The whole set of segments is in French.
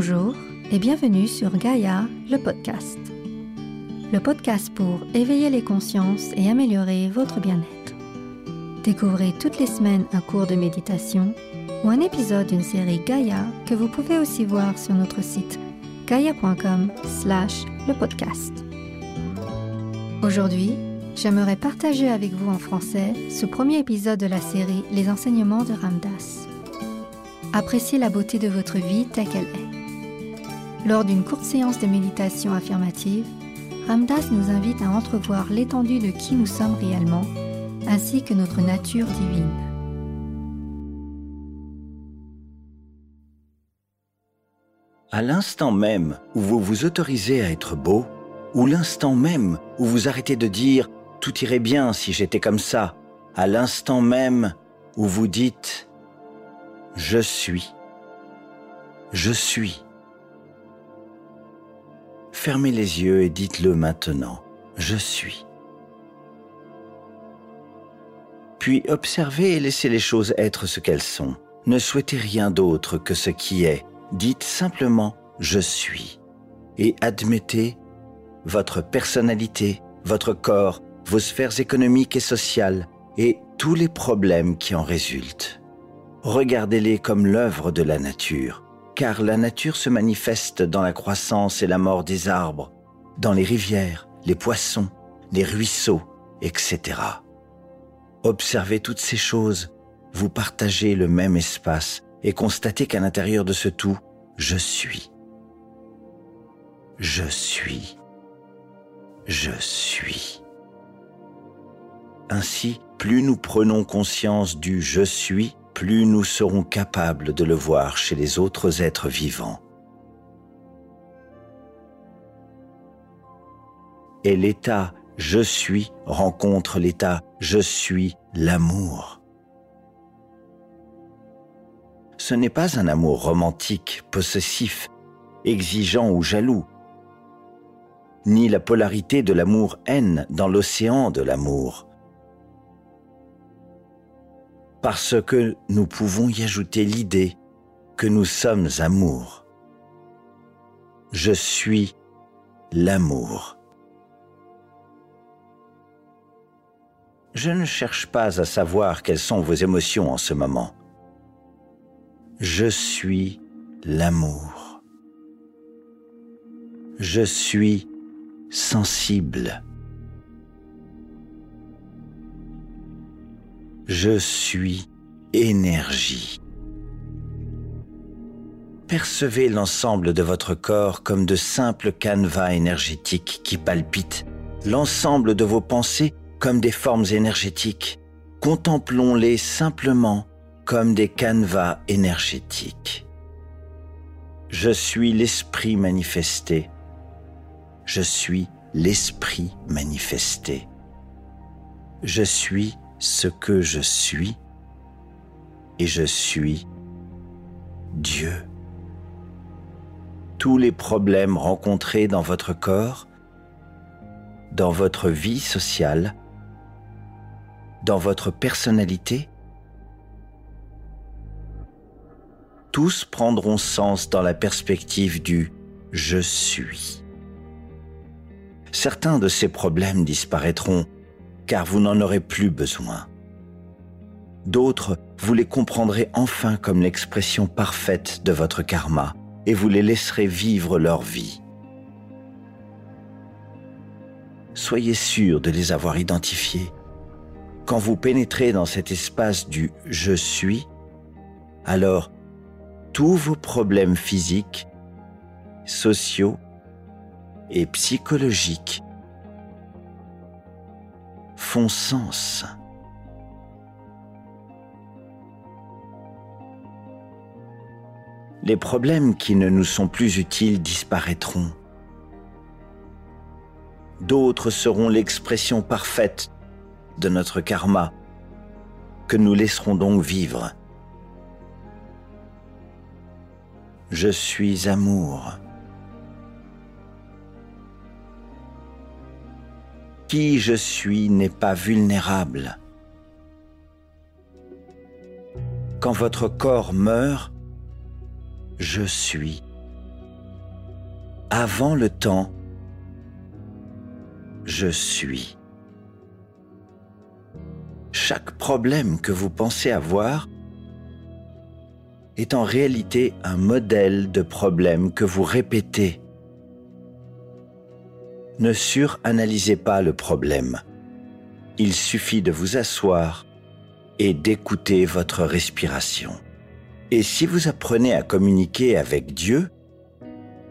Bonjour et bienvenue sur Gaïa, le podcast. Le podcast pour éveiller les consciences et améliorer votre bien-être. Découvrez toutes les semaines un cours de méditation ou un épisode d'une série Gaïa que vous pouvez aussi voir sur notre site gaia.com slash le podcast. Aujourd'hui, j'aimerais partager avec vous en français ce premier épisode de la série Les enseignements de Ramdas. Appréciez la beauté de votre vie telle qu'elle est. Lors d'une courte séance de méditation affirmative, Ramdas nous invite à entrevoir l'étendue de qui nous sommes réellement, ainsi que notre nature divine. À l'instant même où vous vous autorisez à être beau, ou l'instant même où vous arrêtez de dire ⁇ tout irait bien si j'étais comme ça ⁇ à l'instant même où vous dites je suis. Je suis. Fermez les yeux et dites-le maintenant. Je suis. Puis observez et laissez les choses être ce qu'elles sont. Ne souhaitez rien d'autre que ce qui est. Dites simplement je suis. Et admettez votre personnalité, votre corps, vos sphères économiques et sociales et tous les problèmes qui en résultent regardez-les comme l'œuvre de la nature, car la nature se manifeste dans la croissance et la mort des arbres, dans les rivières, les poissons, les ruisseaux, etc. Observez toutes ces choses, vous partagez le même espace et constatez qu'à l'intérieur de ce tout, je suis. Je suis. Je suis. Ainsi, plus nous prenons conscience du je suis, plus nous serons capables de le voir chez les autres êtres vivants. Et l'état je suis rencontre l'état je suis l'amour. Ce n'est pas un amour romantique, possessif, exigeant ou jaloux, ni la polarité de l'amour-haine dans l'océan de l'amour parce que nous pouvons y ajouter l'idée que nous sommes amour. Je suis l'amour. Je ne cherche pas à savoir quelles sont vos émotions en ce moment. Je suis l'amour. Je suis sensible. Je suis énergie. Percevez l'ensemble de votre corps comme de simples canevas énergétiques qui palpitent, l'ensemble de vos pensées comme des formes énergétiques. Contemplons-les simplement comme des canevas énergétiques. Je suis l'esprit manifesté. Je suis l'esprit manifesté. Je suis ce que je suis et je suis Dieu. Tous les problèmes rencontrés dans votre corps, dans votre vie sociale, dans votre personnalité, tous prendront sens dans la perspective du je suis. Certains de ces problèmes disparaîtront car vous n'en aurez plus besoin. D'autres, vous les comprendrez enfin comme l'expression parfaite de votre karma et vous les laisserez vivre leur vie. Soyez sûr de les avoir identifiés. Quand vous pénétrez dans cet espace du je suis, alors tous vos problèmes physiques, sociaux et psychologiques font sens. Les problèmes qui ne nous sont plus utiles disparaîtront. D'autres seront l'expression parfaite de notre karma que nous laisserons donc vivre. Je suis amour. Qui je suis n'est pas vulnérable. Quand votre corps meurt, je suis avant le temps, je suis. Chaque problème que vous pensez avoir est en réalité un modèle de problème que vous répétez. Ne suranalysez pas le problème. Il suffit de vous asseoir et d'écouter votre respiration. Et si vous apprenez à communiquer avec Dieu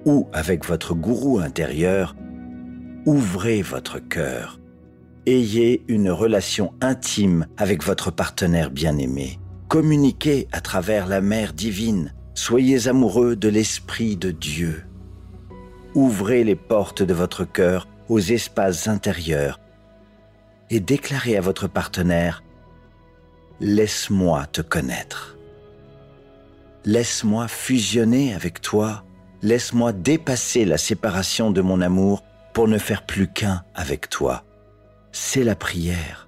ou avec votre gourou intérieur, ouvrez votre cœur. Ayez une relation intime avec votre partenaire bien-aimé. Communiquez à travers la mère divine. Soyez amoureux de l'Esprit de Dieu. Ouvrez les portes de votre cœur aux espaces intérieurs et déclarez à votre partenaire Laisse-moi te connaître. Laisse-moi fusionner avec toi. Laisse-moi dépasser la séparation de mon amour pour ne faire plus qu'un avec toi. C'est la prière.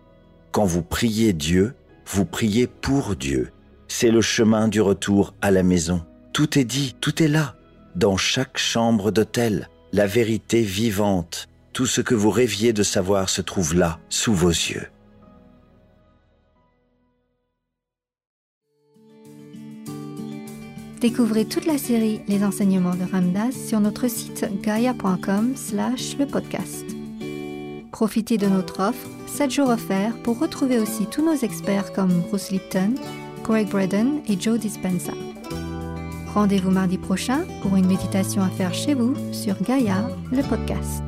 Quand vous priez Dieu, vous priez pour Dieu. C'est le chemin du retour à la maison. Tout est dit, tout est là, dans chaque chambre d'hôtel. La vérité vivante, tout ce que vous rêviez de savoir se trouve là, sous vos yeux. Découvrez toute la série Les enseignements de Ramdas sur notre site gaia.com slash le podcast. Profitez de notre offre 7 jours offerts pour retrouver aussi tous nos experts comme Bruce Lipton, Greg Braden et Joe Dispenza. Rendez-vous mardi prochain pour une méditation à faire chez vous sur Gaia, le podcast.